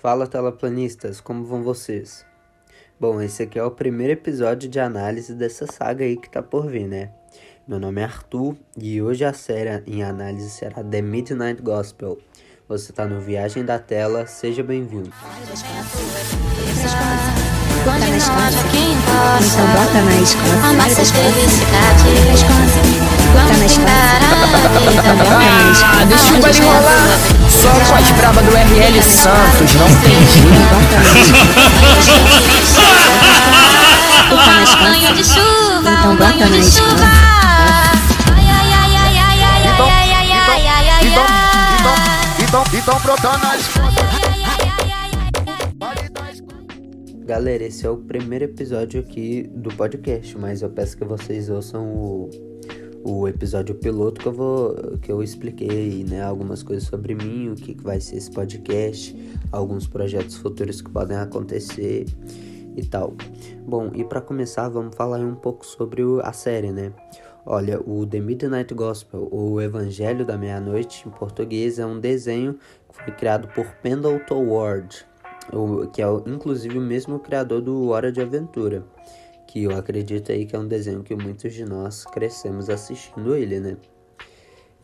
Fala teleplanistas, como vão vocês? Bom, esse aqui é o primeiro episódio de análise dessa saga aí que tá por vir, né? Meu nome é Arthur e hoje a série em análise será The Midnight Gospel. Você tá no Viagem da Tela, seja bem-vindo. Ah, deixa o baile rolar. Só com as bravas do RL Santos, não tem jeito. Bota na escola. Banho de chuva, Então banho de chuva. Ai, ai, ai, ai, ai, ai, ai, ai, ai, ai, ai, ai, Então, ai. então, então, então brotando escola. Galera, esse é o primeiro episódio aqui do podcast, mas eu peço que vocês ouçam o, o episódio piloto que eu vou que eu expliquei, né, algumas coisas sobre mim, o que, que vai ser esse podcast, alguns projetos futuros que podem acontecer e tal. Bom, e para começar, vamos falar um pouco sobre a série, né? Olha, o The Midnight Gospel, o Evangelho da Meia-Noite, em português, é um desenho que foi criado por Pendleton Ward, que é inclusive o mesmo criador do Hora de Aventura, que eu acredito aí que é um desenho que muitos de nós crescemos assistindo ele, né?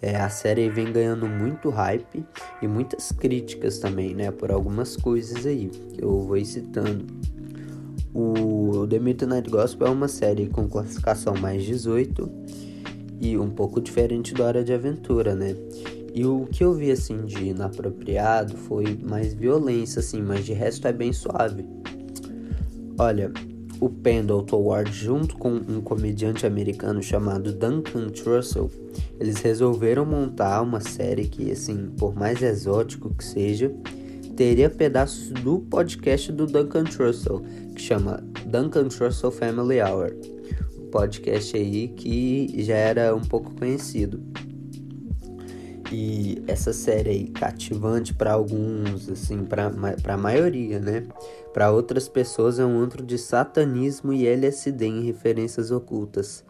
É, a série vem ganhando muito hype e muitas críticas também, né? Por algumas coisas aí que eu vou citando. O The Midnight Gospel é uma série com classificação mais 18 e um pouco diferente da Hora de Aventura, né? E o que eu vi assim de inapropriado foi mais violência, assim, mas de resto é bem suave. Olha, o Pendleton Ward, junto com um comediante americano chamado Duncan Trussell, eles resolveram montar uma série que, assim, por mais exótico que seja, teria pedaços do podcast do Duncan Trussell, que chama Duncan Trussell Family Hour. Um podcast aí que já era um pouco conhecido. E essa série aí cativante para alguns, assim, para a maioria, né? Para outras pessoas é um antro de satanismo e LSD em referências ocultas.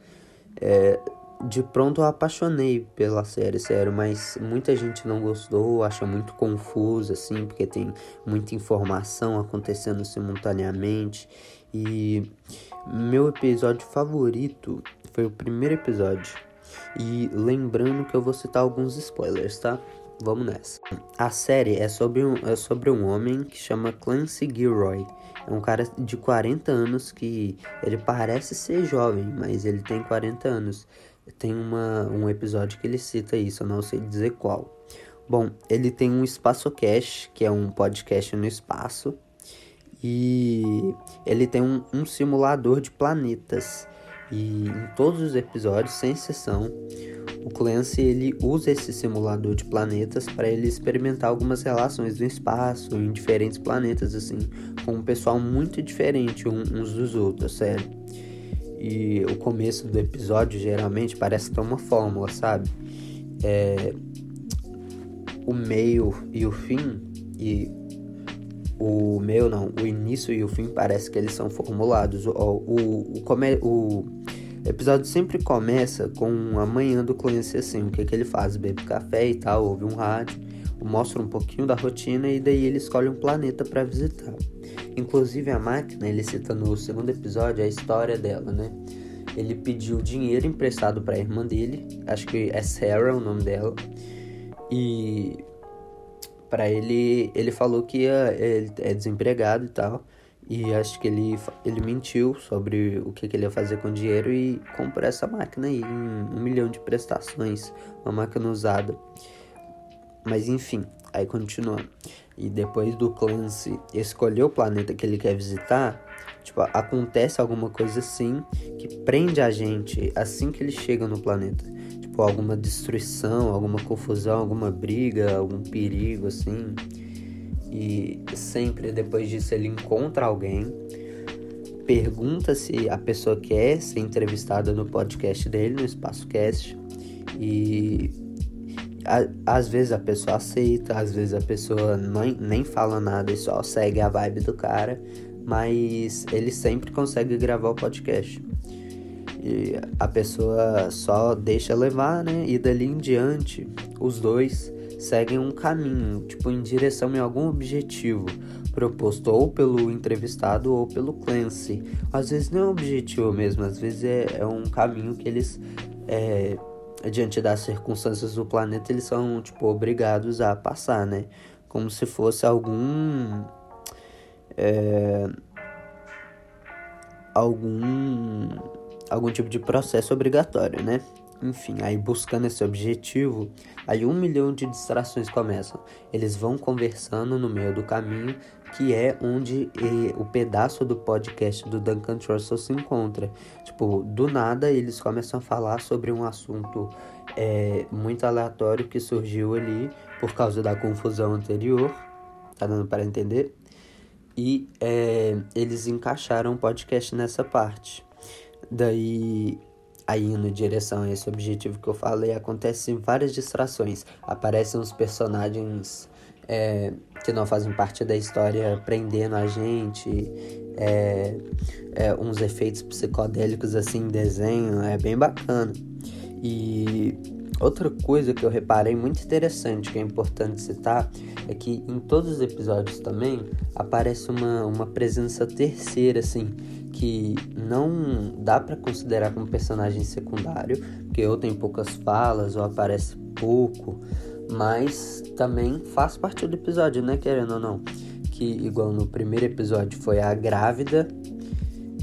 É, de pronto eu apaixonei pela série, sério, mas muita gente não gostou, acha muito confuso, assim, porque tem muita informação acontecendo simultaneamente. E meu episódio favorito foi o primeiro episódio. E lembrando que eu vou citar alguns spoilers, tá? Vamos nessa. A série é sobre um, é sobre um homem que chama Clancy Gilroy. É um cara de 40 anos que ele parece ser jovem, mas ele tem 40 anos. Tem uma, um episódio que ele cita isso, eu não sei dizer qual. Bom, ele tem um Espaço Cash, que é um podcast no espaço. E ele tem um, um simulador de planetas. E em todos os episódios, sem exceção, o Clancy ele usa esse simulador de planetas para ele experimentar algumas relações no espaço, em diferentes planetas, assim, com um pessoal muito diferente uns dos outros, sério. E o começo do episódio geralmente parece ter uma fórmula, sabe? É, o meio e o fim, e o meio não, o início e o fim parece que eles são formulados. O, o, o, come- o episódio sempre começa com a manhã do Clancy assim, o que, que ele faz? Bebe café e tal, ouve um rádio, mostra um pouquinho da rotina e daí ele escolhe um planeta para visitar. Inclusive a máquina, ele cita no segundo episódio a história dela, né? Ele pediu dinheiro emprestado para a irmã dele, acho que é Sarah o nome dela, e Pra ele, ele falou que ia, ele é desempregado e tal. E acho que ele, ele mentiu sobre o que, que ele ia fazer com o dinheiro e comprou essa máquina aí em um milhão de prestações, uma máquina usada. Mas enfim, aí continuando. E depois do Clancy escolher o planeta que ele quer visitar, tipo, acontece alguma coisa assim que prende a gente assim que ele chega no planeta. Tipo, alguma destruição, alguma confusão, alguma briga, algum perigo, assim. E sempre depois disso ele encontra alguém, pergunta se a pessoa quer ser entrevistada no podcast dele, no Espaço Cast. E a- às vezes a pessoa aceita, às vezes a pessoa nem, nem fala nada e só segue a vibe do cara. Mas ele sempre consegue gravar o podcast. E a pessoa só deixa levar, né? E dali em diante, os dois seguem um caminho, tipo, em direção em algum objetivo proposto ou pelo entrevistado ou pelo Clancy. Às vezes não é um objetivo mesmo, às vezes é, é um caminho que eles, é, diante das circunstâncias do planeta, eles são, tipo, obrigados a passar, né? Como se fosse algum. É, algum algum tipo de processo obrigatório, né? Enfim, aí buscando esse objetivo, aí um milhão de distrações começam. Eles vão conversando no meio do caminho, que é onde eh, o pedaço do podcast do Duncan Trussell se encontra. Tipo, do nada eles começam a falar sobre um assunto eh, muito aleatório que surgiu ali por causa da confusão anterior. Tá dando para entender? E eh, eles encaixaram o podcast nessa parte. Daí, aí indo em direção a esse objetivo que eu falei, acontecem várias distrações. Aparecem os personagens é, que não fazem parte da história prendendo a gente, é, é, uns efeitos psicodélicos assim em desenho, é bem bacana. E outra coisa que eu reparei muito interessante, que é importante citar, é que em todos os episódios também aparece uma, uma presença terceira, assim, que não dá para considerar como personagem secundário, porque ou tem poucas falas ou aparece pouco, mas também faz parte do episódio, né, querendo ou não. Que igual no primeiro episódio foi a grávida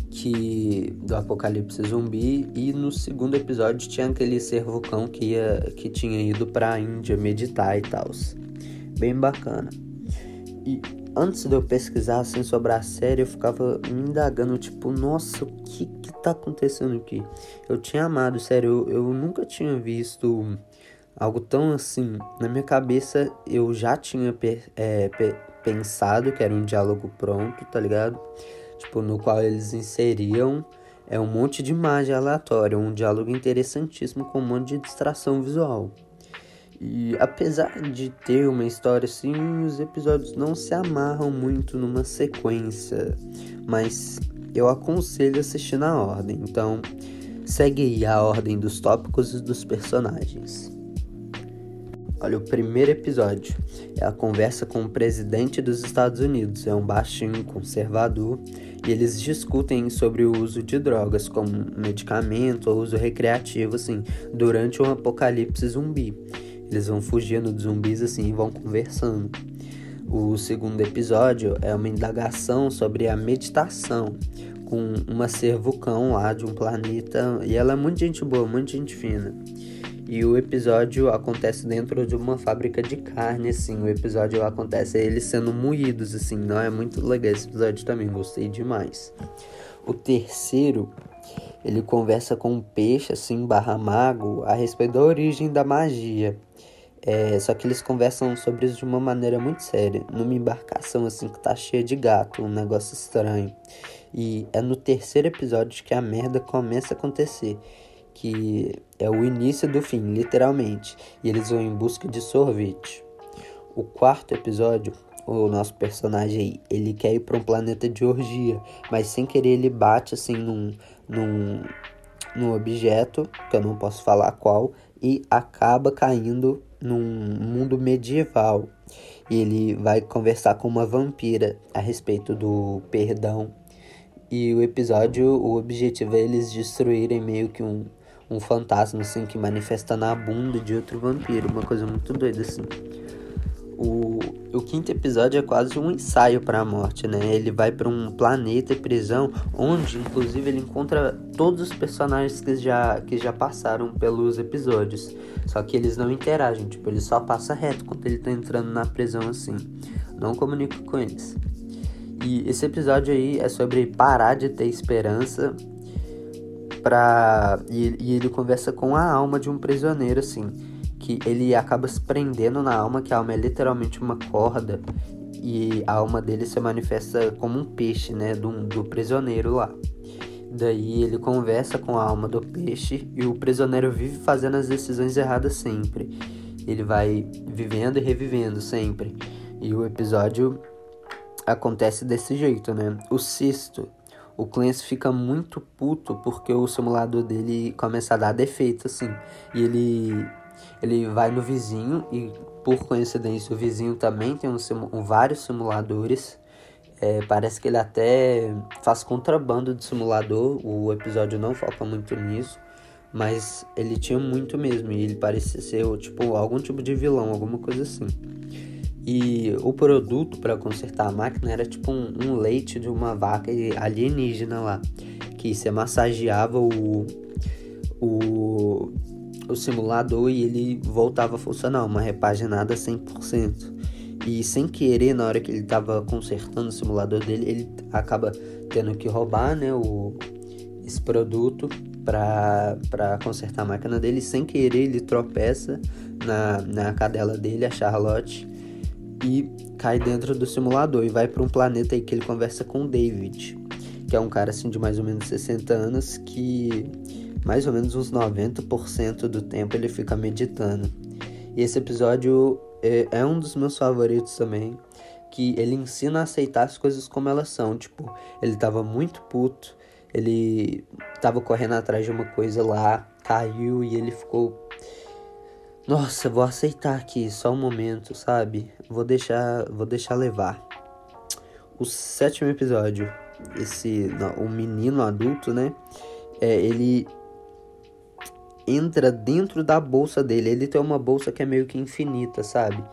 que do apocalipse zumbi e no segundo episódio tinha aquele ser vulcão que ia que tinha ido para a Índia meditar e tal. Bem bacana. E antes de eu pesquisar assim sobre a série, eu ficava me indagando, tipo, nossa, o que que tá acontecendo aqui? Eu tinha amado, sério, eu, eu nunca tinha visto algo tão assim. Na minha cabeça, eu já tinha é, pensado que era um diálogo pronto, tá ligado? Tipo, no qual eles inseriam é um monte de imagem aleatória, um diálogo interessantíssimo com um monte de distração visual. E apesar de ter uma história assim, os episódios não se amarram muito numa sequência, mas eu aconselho assistir na ordem. Então, segue aí a ordem dos tópicos e dos personagens. Olha, o primeiro episódio é a conversa com o presidente dos Estados Unidos. É um baixinho conservador e eles discutem sobre o uso de drogas como medicamento ou uso recreativo, assim, durante um apocalipse zumbi. Eles vão fugindo dos zumbis assim e vão conversando. O segundo episódio é uma indagação sobre a meditação com uma ser vulcão lá de um planeta e ela é muito gente boa, muito gente fina. E o episódio acontece dentro de uma fábrica de carne, assim. O episódio acontece eles sendo moídos, assim. Não é muito legal esse episódio também, gostei demais. O terceiro, ele conversa com um peixe, assim, barra mago, a respeito da origem da magia. É, só que eles conversam sobre isso de uma maneira muito séria, numa embarcação assim que tá cheia de gato, um negócio estranho. E é no terceiro episódio que a merda começa a acontecer, que é o início do fim, literalmente. E eles vão em busca de sorvete. O quarto episódio, o nosso personagem ele quer ir para um planeta de orgia, mas sem querer ele bate assim num, num, num objeto, que eu não posso falar qual, e acaba caindo num mundo medieval. E ele vai conversar com uma vampira a respeito do perdão. E o episódio, o objetivo é eles destruírem meio que um, um fantasma assim que manifesta na bunda de outro vampiro, uma coisa muito doida assim. O, o quinto episódio é quase um ensaio para a morte, né? Ele vai para um planeta e prisão, onde inclusive ele encontra todos os personagens que já, que já passaram pelos episódios. Só que eles não interagem, tipo, ele só passa reto quando ele tá entrando na prisão assim. Não comunica com eles. E esse episódio aí é sobre parar de ter esperança pra. E, e ele conversa com a alma de um prisioneiro, assim que ele acaba se prendendo na alma, que a alma é literalmente uma corda, e a alma dele se manifesta como um peixe, né, do, do prisioneiro lá. Daí ele conversa com a alma do peixe e o prisioneiro vive fazendo as decisões erradas sempre. Ele vai vivendo e revivendo sempre. E o episódio acontece desse jeito, né? O sexto, o Clancy fica muito puto porque o simulador dele começa a dar defeito, assim. E ele ele vai no vizinho e por coincidência, o vizinho também tem um, simu- vários simuladores. É, parece que ele até faz contrabando de simulador. O episódio não foca muito nisso. Mas ele tinha muito mesmo. E ele parecia ser tipo, algum tipo de vilão, alguma coisa assim. E o produto para consertar a máquina era tipo um, um leite de uma vaca alienígena lá. Que você massageava o, o, o simulador e ele voltava a funcionar, uma repaginada 100%. E sem querer, na hora que ele estava consertando o simulador dele, ele acaba tendo que roubar né, o, esse produto para consertar a máquina dele. Sem querer, ele tropeça na, na cadela dele, a Charlotte, e cai dentro do simulador e vai para um planeta aí que ele conversa com o David, que é um cara assim de mais ou menos 60 anos que mais ou menos uns 90% do tempo ele fica meditando. E esse episódio é, é um dos meus favoritos também, que ele ensina a aceitar as coisas como elas são. Tipo, ele tava muito puto, ele tava correndo atrás de uma coisa lá, caiu e ele ficou. Nossa, vou aceitar aqui, só um momento, sabe? Vou deixar, vou deixar levar. O sétimo episódio, esse, o menino adulto, né? É, ele entra dentro da bolsa dele. Ele tem uma bolsa que é meio que infinita, sabe?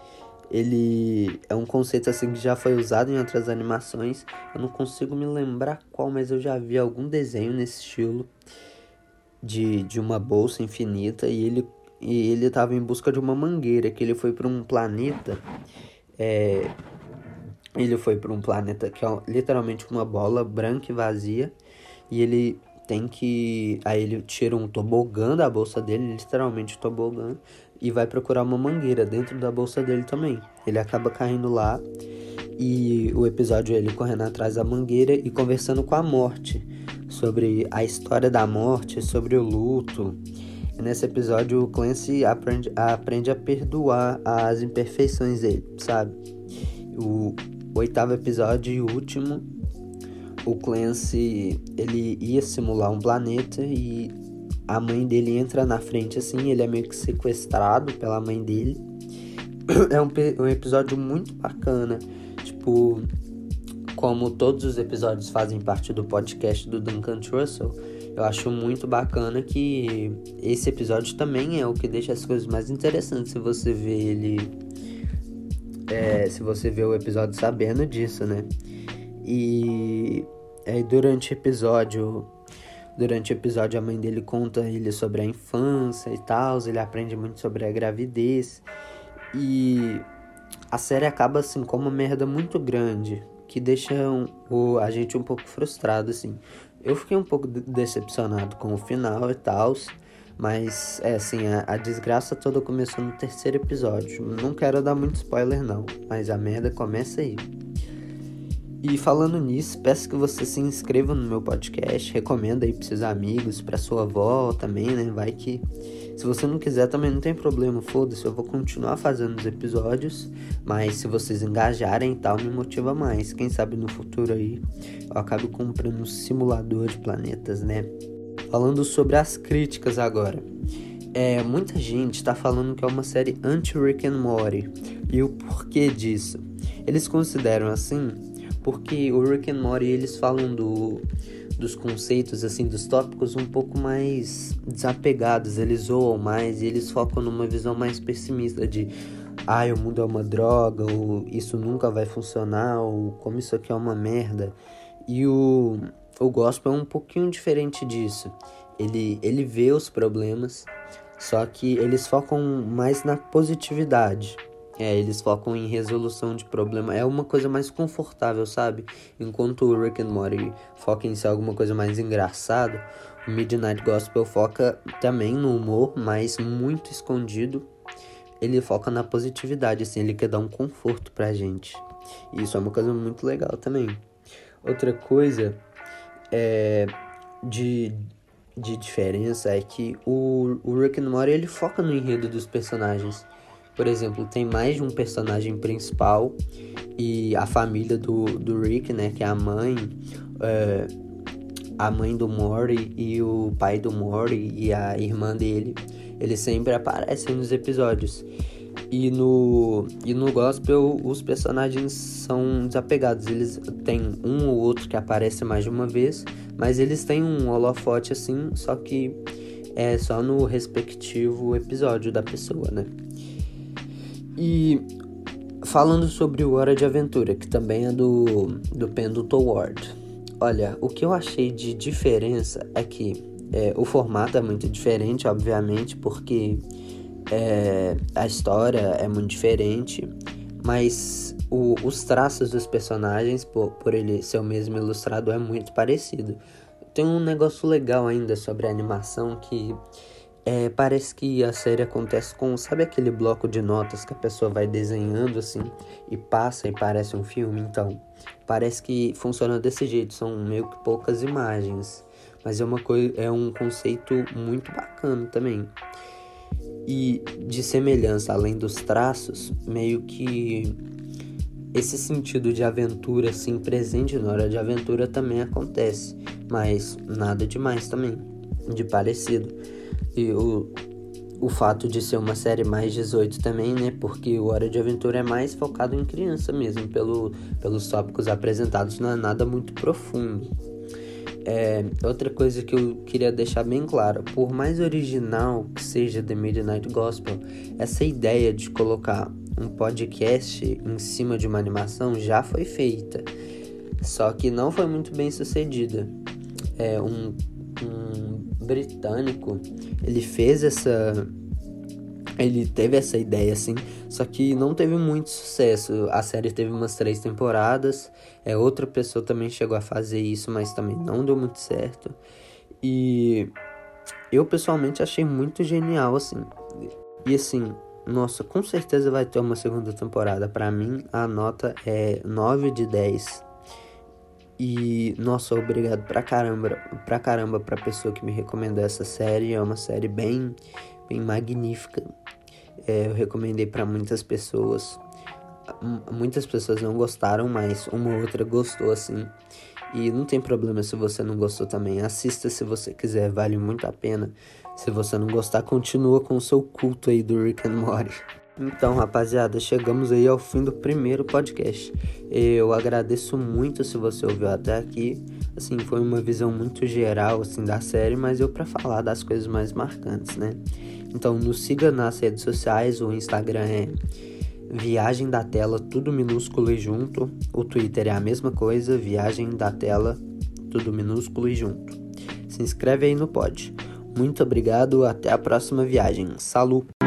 Ele é um conceito assim que já foi usado em outras animações. Eu não consigo me lembrar qual, mas eu já vi algum desenho nesse estilo de, de uma bolsa infinita e ele e ele estava em busca de uma mangueira que ele foi para um planeta é, ele foi para um planeta que é literalmente uma bola branca e vazia e ele tem que. Aí ele tira um tobogã da bolsa dele, literalmente tobogã, e vai procurar uma mangueira dentro da bolsa dele também. Ele acaba caindo lá e o episódio é ele correndo atrás da mangueira e conversando com a morte sobre a história da morte, sobre o luto. E nesse episódio o Clancy aprende, aprende a perdoar as imperfeições dele, sabe? O oitavo episódio e último o Clancy ele ia simular um planeta e a mãe dele entra na frente assim, ele é meio que sequestrado pela mãe dele. É um, um episódio muito bacana, tipo, como todos os episódios fazem parte do podcast do Duncan Trussell, eu acho muito bacana que esse episódio também é o que deixa as coisas mais interessantes se você vê ele. É, se você vê o episódio sabendo disso, né? E aí durante o episódio, durante o episódio a mãe dele conta ele sobre a infância e tal, ele aprende muito sobre a gravidez e a série acaba assim com uma merda muito grande que deixa o, a gente um pouco frustrado assim. Eu fiquei um pouco decepcionado com o final e tal, mas é assim, a, a, desgraça toda começou no terceiro episódio. Não quero dar muito spoiler não, mas a merda começa aí. E falando nisso, peço que você se inscreva no meu podcast, recomenda aí para seus amigos, para sua avó também, né? Vai que se você não quiser também não tem problema, foda-se, eu vou continuar fazendo os episódios, mas se vocês engajarem e tal, me motiva mais. Quem sabe no futuro aí eu acabo comprando um simulador de planetas, né? Falando sobre as críticas agora. É, muita gente tá falando que é uma série anti-Rick and Morty. E o porquê disso? Eles consideram assim porque o Rick and Morty eles falam do, dos conceitos assim dos tópicos um pouco mais desapegados eles zoam mais e eles focam numa visão mais pessimista de ah o mundo é uma droga ou isso nunca vai funcionar ou como isso aqui é uma merda. E o o gospel é um pouquinho diferente disso. Ele ele vê os problemas só que eles focam mais na positividade é, eles focam em resolução de problema. É uma coisa mais confortável, sabe? Enquanto o Rick and Morty foca em ser alguma coisa mais engraçada, o Midnight Gospel foca também no humor, mas muito escondido. Ele foca na positividade, assim, ele quer dar um conforto pra gente. E isso é uma coisa muito legal também. Outra coisa é de, de diferença é que o, o Rick and Morty ele foca no enredo dos personagens. Por exemplo, tem mais de um personagem principal e a família do, do Rick, né, que é a mãe, é, a mãe do Morty e o pai do Morty e a irmã dele, eles sempre aparecem nos episódios. E no, e no gospel os personagens são desapegados. Eles têm um ou outro que aparece mais de uma vez, mas eles têm um holofote assim, só que é só no respectivo episódio da pessoa, né? E falando sobre o Hora de Aventura, que também é do, do Pendleton Ward. Olha, o que eu achei de diferença é que é, o formato é muito diferente, obviamente, porque é, a história é muito diferente, mas o, os traços dos personagens, por, por ele ser o mesmo ilustrador, é muito parecido. Tem um negócio legal ainda sobre a animação que é, parece que a série acontece com, sabe aquele bloco de notas que a pessoa vai desenhando assim e passa e parece um filme? Então, parece que funciona desse jeito, são meio que poucas imagens, mas é uma coisa, é um conceito muito bacana também e de semelhança além dos traços, meio que esse sentido de aventura assim presente na hora de aventura também acontece, mas nada demais também, de parecido. E o, o fato de ser uma série mais 18 também, né? Porque o Hora de Aventura é mais focado em criança mesmo, pelo, pelos tópicos apresentados, não é nada muito profundo. É, outra coisa que eu queria deixar bem claro, por mais original que seja The Midnight Gospel, essa ideia de colocar um podcast em cima de uma animação já foi feita, só que não foi muito bem sucedida. É um, um britânico, ele fez essa ele teve essa ideia assim, só que não teve muito sucesso. A série teve umas três temporadas. É outra pessoa também chegou a fazer isso, mas também não deu muito certo. E eu pessoalmente achei muito genial assim. E assim, nossa, com certeza vai ter uma segunda temporada. Para mim, a nota é 9 de 10. E nossa, obrigado pra caramba, pra caramba pra pessoa que me recomendou essa série. É uma série bem bem magnífica. É, eu recomendei para muitas pessoas. Muitas pessoas não gostaram, mas uma ou outra gostou assim. E não tem problema se você não gostou também. Assista se você quiser, vale muito a pena. Se você não gostar, continua com o seu culto aí do Rick and Morty. Então, rapaziada, chegamos aí ao fim do primeiro podcast. Eu agradeço muito se você ouviu até aqui. Assim, foi uma visão muito geral assim da série, mas eu para falar das coisas mais marcantes, né? Então nos siga nas redes sociais, o Instagram é Viagem da Tela, tudo minúsculo e junto. O Twitter é a mesma coisa, Viagem da Tela, tudo minúsculo e junto. Se inscreve aí no pod. Muito obrigado, até a próxima viagem. Salut!